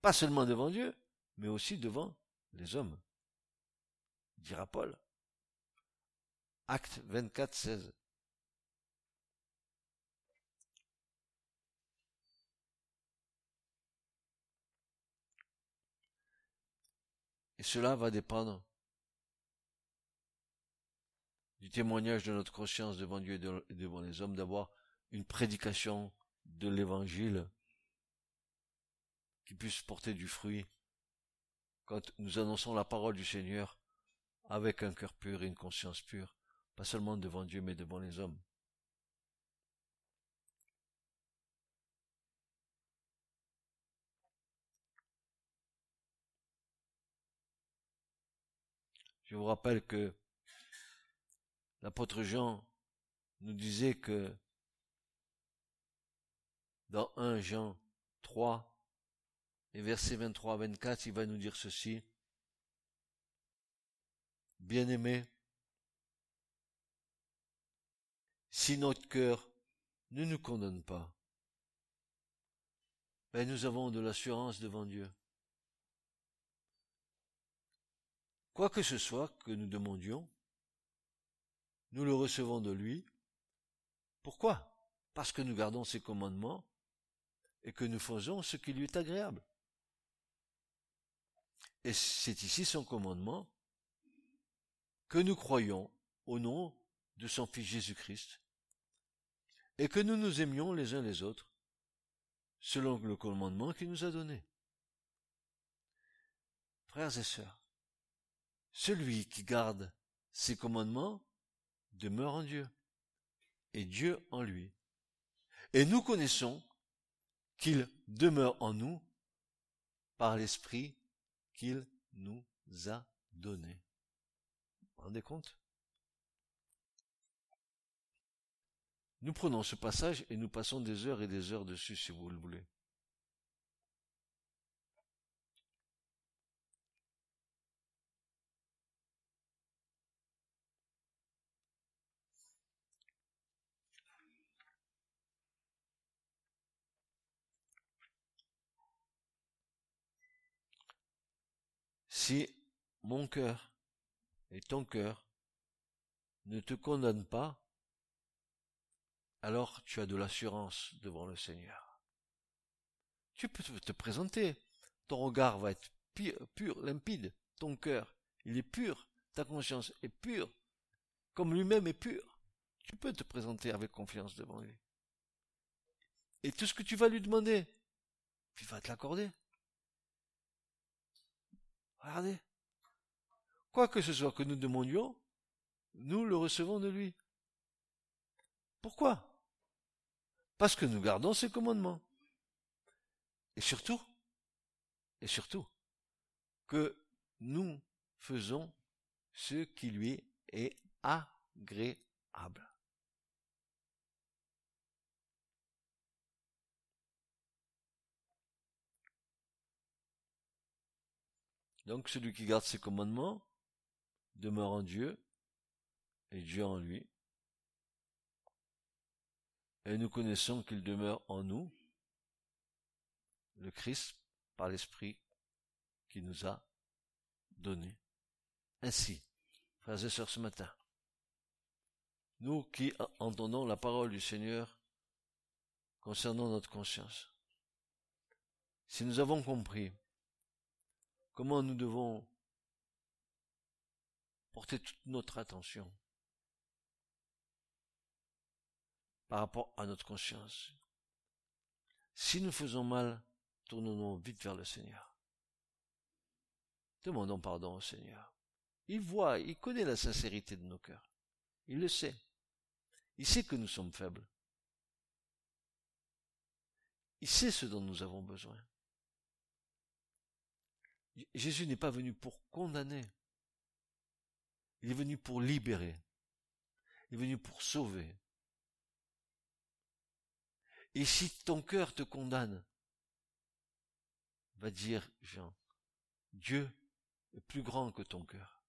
pas seulement devant Dieu, mais aussi devant les hommes. Dira Paul. Acte 24, 16. Cela va dépendre du témoignage de notre conscience devant Dieu et devant les hommes, d'avoir une prédication de l'évangile qui puisse porter du fruit quand nous annonçons la parole du Seigneur avec un cœur pur et une conscience pure, pas seulement devant Dieu mais devant les hommes. Je vous rappelle que l'apôtre Jean nous disait que dans 1 Jean 3 et versets 23 à 24, il va nous dire ceci. Bien-aimés, si notre cœur ne nous condamne pas, ben nous avons de l'assurance devant Dieu. Quoi que ce soit que nous demandions, nous le recevons de lui. Pourquoi? Parce que nous gardons ses commandements et que nous faisons ce qui lui est agréable. Et c'est ici son commandement que nous croyons au nom de son Fils Jésus-Christ et que nous nous aimions les uns les autres selon le commandement qu'il nous a donné. Frères et sœurs, celui qui garde ses commandements demeure en Dieu, et Dieu en lui. Et nous connaissons qu'il demeure en nous par l'Esprit qu'il nous a donné. Vous vous rendez compte? Nous prenons ce passage et nous passons des heures et des heures dessus si vous le voulez. Si mon cœur et ton cœur ne te condamnent pas, alors tu as de l'assurance devant le Seigneur. Tu peux te présenter, ton regard va être pur, limpide, ton cœur, il est pur, ta conscience est pure, comme lui-même est pur. Tu peux te présenter avec confiance devant lui. Et tout ce que tu vas lui demander, il va te l'accorder. Quoi que ce soit que nous demandions, nous le recevons de lui. Pourquoi? Parce que nous gardons ses commandements. Et surtout, et surtout, que nous faisons ce qui lui est agréable. Donc celui qui garde ses commandements demeure en Dieu et Dieu en lui. Et nous connaissons qu'il demeure en nous, le Christ, par l'Esprit qui nous a donné. Ainsi, frères et sœurs, ce matin, nous qui entendons la parole du Seigneur concernant notre conscience, si nous avons compris comment nous devons porter toute notre attention par rapport à notre conscience? Si nous faisons mal, tournons-nous vite vers le Seigneur. Demandons pardon au Seigneur. Il voit, il connaît la sincérité de nos cœurs. Il le sait. Il sait que nous sommes faibles. Il sait ce dont nous avons besoin. Jésus n'est pas venu pour condamner. Il est venu pour libérer. Il est venu pour sauver. Et si ton cœur te condamne, va dire Jean, Dieu est plus grand que ton cœur.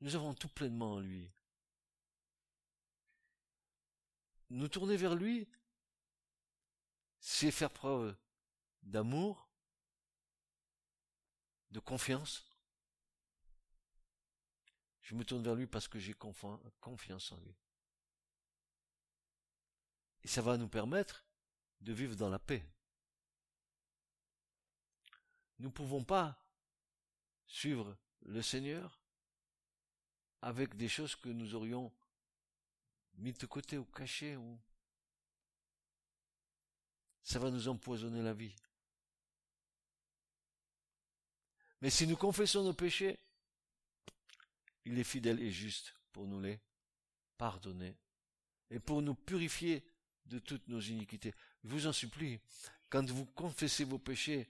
Nous avons tout pleinement en lui. Nous tourner vers lui, c'est faire preuve d'amour, de confiance. Je me tourne vers lui parce que j'ai confiance en lui. Et ça va nous permettre de vivre dans la paix. Nous ne pouvons pas suivre le Seigneur avec des choses que nous aurions mis de côté ou cachées ou ça va nous empoisonner la vie. Mais si nous confessons nos péchés, il est fidèle et juste pour nous les pardonner et pour nous purifier de toutes nos iniquités. Je vous en supplie, quand vous confessez vos péchés,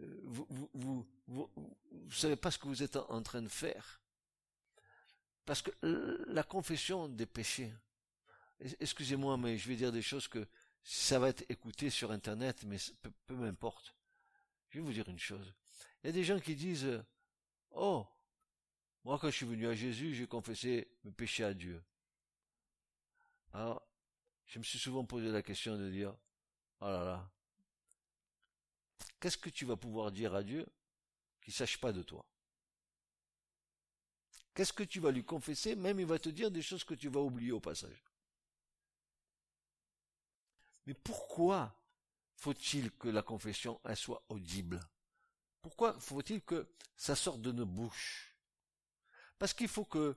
euh, vous vous savez pas ce que vous êtes en train de faire. Parce que la confession des péchés, excusez-moi, mais je vais dire des choses que ça va être écouté sur Internet, mais peu m'importe. Je vais vous dire une chose. Il y a des gens qui disent, oh, moi quand je suis venu à Jésus, j'ai confessé mes péchés à Dieu. Alors, je me suis souvent posé la question de dire, oh là là, qu'est-ce que tu vas pouvoir dire à Dieu qu'il sache pas de toi? Qu'est-ce que tu vas lui confesser? Même il va te dire des choses que tu vas oublier au passage. Mais pourquoi faut-il que la confession soit audible? Pourquoi faut-il que ça sorte de nos bouches? Parce qu'il faut que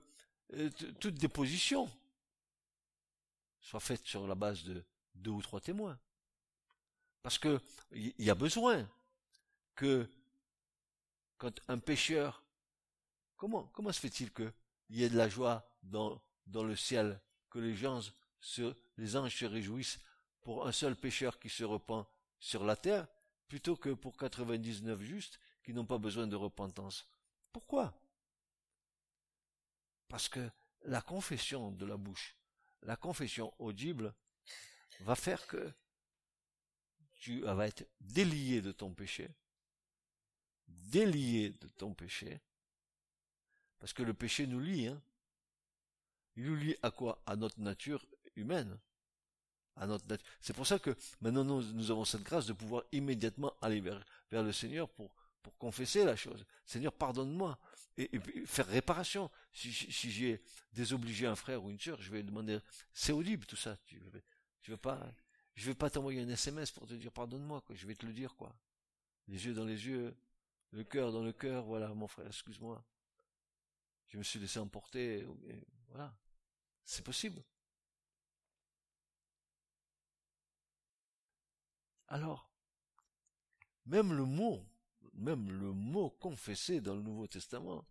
euh, toute déposition soit faite sur la base de deux ou trois témoins. Parce que il y a besoin que quand un pécheur, comment se fait-il que il y ait de la joie dans dans le ciel, que les gens se, les anges se réjouissent pour un seul pécheur qui se repent sur la terre, plutôt que pour 99 justes qui n'ont pas besoin de repentance. Pourquoi? Parce que la confession de la bouche, la confession audible, va faire que tu vas être délié de ton péché, délié de ton péché, parce que le péché nous lie, hein. Il nous lie à quoi? À notre nature humaine. C'est pour ça que maintenant nous, avons cette grâce de pouvoir immédiatement aller vers, le Seigneur pour, confesser la chose. Seigneur, pardonne-moi. Et, faire réparation. Si, j'ai désobligé un frère ou une sœur, je vais demander, c'est audible tout ça. Tu tu veux pas, je vais pas t'envoyer un SMS pour te dire pardonne-moi. Je vais te le dire, quoi. Les yeux dans les yeux, le cœur dans le cœur, voilà, mon frère, excuse-moi. Je me suis laissé emporter, voilà. C'est possible. Alors, même le mot, même le mot confessé dans le Nouveau Testament,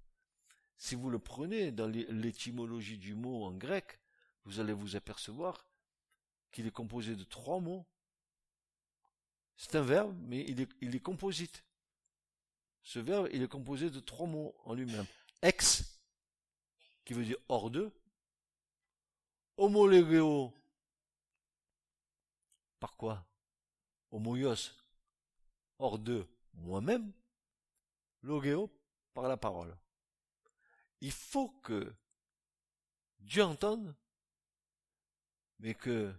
si vous le prenez dans l'étymologie du mot en grec, vous allez vous apercevoir qu'il est composé de trois mots. C'est un verbe, mais il est, composite. Ce verbe, il est composé de trois mots en lui-même. Ex, qui veut dire hors d'eux. Homologeo. Par quoi? Homoios, hors d'eux, moi-même. Logeo, par la parole. Il faut que Dieu entende, mais que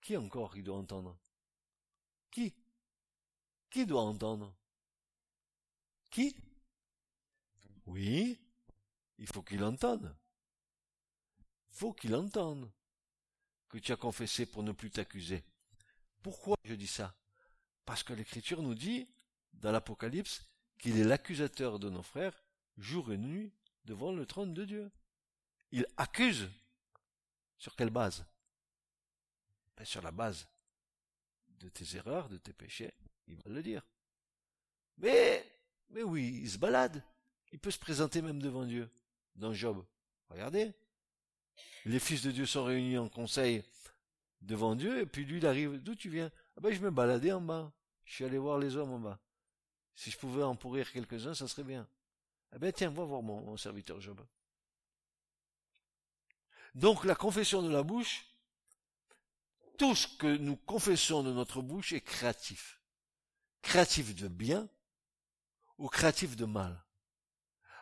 qui encore il doit entendre? Qui? Qui doit entendre? Qui? Oui, il faut qu'il entende. Il faut qu'il entende que tu as confessé pour ne plus t'accuser. Pourquoi je dis ça? Parce que l'Écriture nous dit, dans l'Apocalypse, qu'il est l'accusateur de nos frères, jour et nuit, devant le trône de Dieu. Il accuse. Sur quelle base? Ben, sur la base de tes erreurs, de tes péchés, il va le dire. Mais, mais oui, il se balade. Il peut se présenter même devant Dieu, dans Job. Regardez. Les fils de Dieu sont réunis en conseil devant Dieu, et puis lui, il arrive. D'où tu viens? Ah ben, je me baladais en bas. Je suis allé voir les hommes en bas. Si je pouvais en pourrir quelques-uns, ça serait bien. Ah ben, tiens, va voir mon serviteur Job. Donc, la confession de la bouche, tout ce que nous confessons de notre bouche est créatif. Créatif de bien ou créatif de mal.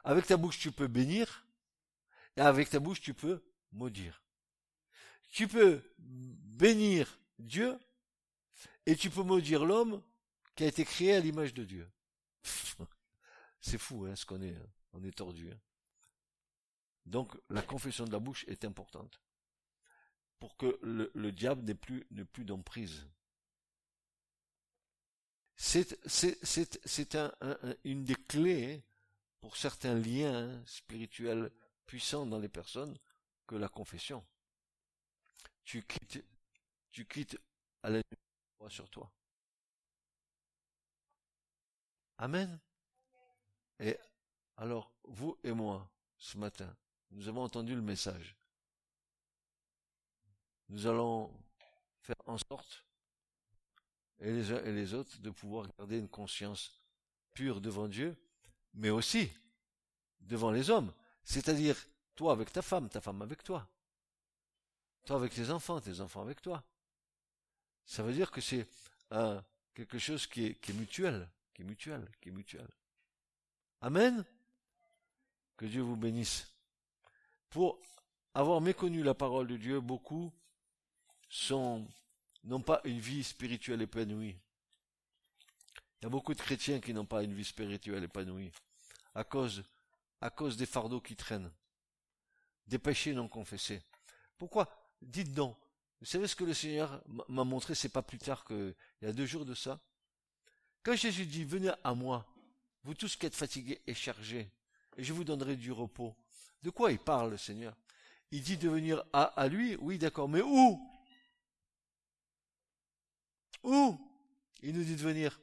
Avec ta bouche, tu peux bénir, et avec ta bouche, tu peux maudire. Tu peux bénir Dieu, et tu peux maudire l'homme qui a été créé à l'image de Dieu. C'est fou, hein, ce qu'on est. Hein. On est tordu. Hein. Donc, la confession de la bouche est importante pour que le, diable n'ait plus, plus d'emprise. C'est, c'est, un, une des clés pour certains liens spirituels puissants dans les personnes que la confession. Tu quittes, tu quittes à la sur toi. Amen. Et alors, vous et moi, ce matin, nous avons entendu le message nous allons faire en sorte, et les uns et les autres, de pouvoir garder une conscience pure devant Dieu, mais aussi devant les hommes. C'est-à-dire, toi avec ta femme, ta femme avec toi. Toi avec tes enfants, tes enfants avec toi. Ça veut dire que c'est quelque chose qui est, qui est mutuel, qui est mutuel, qui est mutuel. Amen. Que Dieu vous bénisse. Pour avoir méconnu la parole de Dieu, beaucoup sont, n'ont pas une vie spirituelle épanouie. Il y a beaucoup de chrétiens qui n'ont pas une vie spirituelle épanouie à cause, à cause des fardeaux qui traînent, des péchés non confessés. Pourquoi Dites donc. Vous savez ce que le Seigneur m'a montré, c'est pas plus tard qu'il y a deux jours de ça. Quand Jésus dit, venez à moi, vous tous qui êtes fatigués et chargés, et je vous donnerai du repos. De quoi il parle, le Seigneur? Il dit de venir à, lui, oui d'accord, mais où? Où? Il nous dit de venir.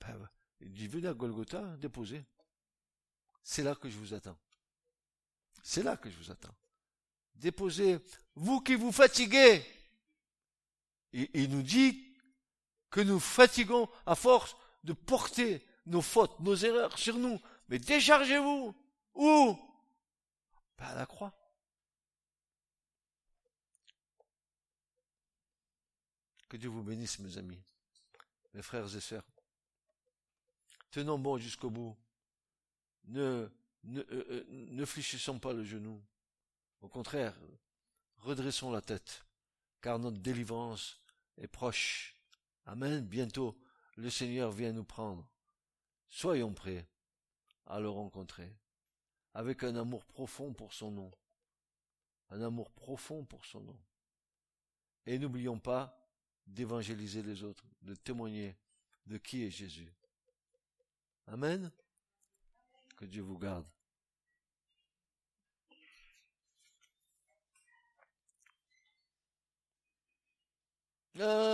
Ben, il dit, venez à Golgotha, déposez. C'est là que je vous attends. C'est là que je vous attends. Déposez, vous qui vous fatiguez. Et il nous dit que nous fatiguons à force de porter nos fautes, nos erreurs sur nous. Mais déchargez-vous. Où? Ben À la croix. Que Dieu vous bénisse, mes amis, mes frères et sœurs. Tenons bon jusqu'au bout. Ne, ne, euh, euh, ne fléchissons pas le genou. Au contraire, redressons la tête, car notre délivrance est proche. Amen. Bientôt, le Seigneur vient nous prendre. Soyons prêts à le rencontrer, avec un amour profond pour son nom. Un amour profond pour son nom. Et n'oublions pas d'évangéliser les autres, de témoigner de qui est Jésus. Amen. Que Dieu vous garde.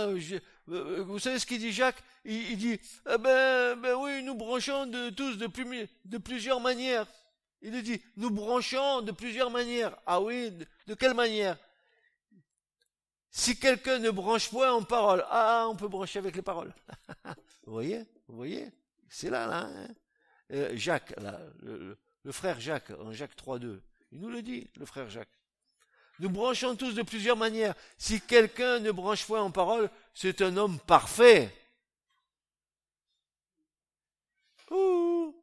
Euh, vous savez ce qu'il dit Jacques? Il, dit eh ben, ben oui, nous branchons de tous de, plus, de plusieurs manières. Il dit nous branchons de plusieurs manières. Ah oui, de, quelle manière? Si quelqu'un ne branche point en parole, ah, on peut brancher avec les paroles. vous voyez Vous voyez? C'est là, là. Hein? Euh, Jacques, le, frère Jacques, en Jacques 3.2, il nous le dit, le frère Jacques. Nous branchons tous de plusieurs manières. Si quelqu'un ne branche point en parole, c'est un homme parfait. Ouh.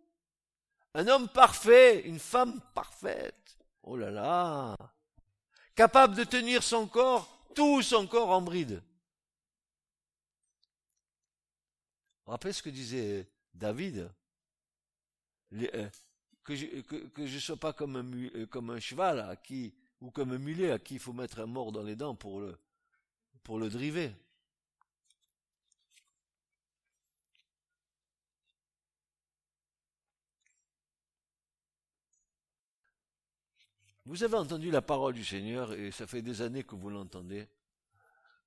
Un homme parfait, une femme parfaite. Oh là là. Capable de tenir son corps, tout son corps en bride. Rappelez ce que disait David? Euh, que je ne sois pas comme un, euh, comme un cheval à qui ou comme un mulet à qui il faut mettre un mort dans les dents pour le, pour le driver. Vous avez entendu la parole du Seigneur et ça fait des années que vous l'entendez.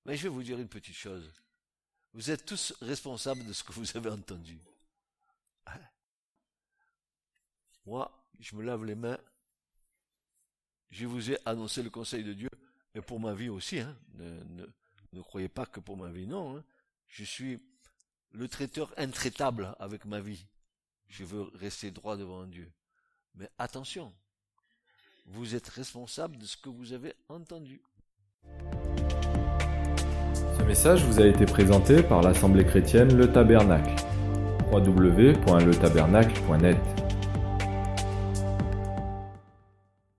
Mais je vais vous dire une petite chose. Vous êtes tous responsables de ce que vous avez entendu. Moi, je me lave les mains je vous ai annoncé le conseil de Dieu, et pour ma vie aussi. Hein. Ne, croyez pas que pour ma vie, non. Hein. Je suis le traiteur intraitable avec ma vie. Je veux rester droit devant Dieu. Mais attention, vous êtes responsable de ce que vous avez entendu. Ce message vous a été présenté par l'Assemblée chrétienne Le Tabernacle. www.letabernacle.net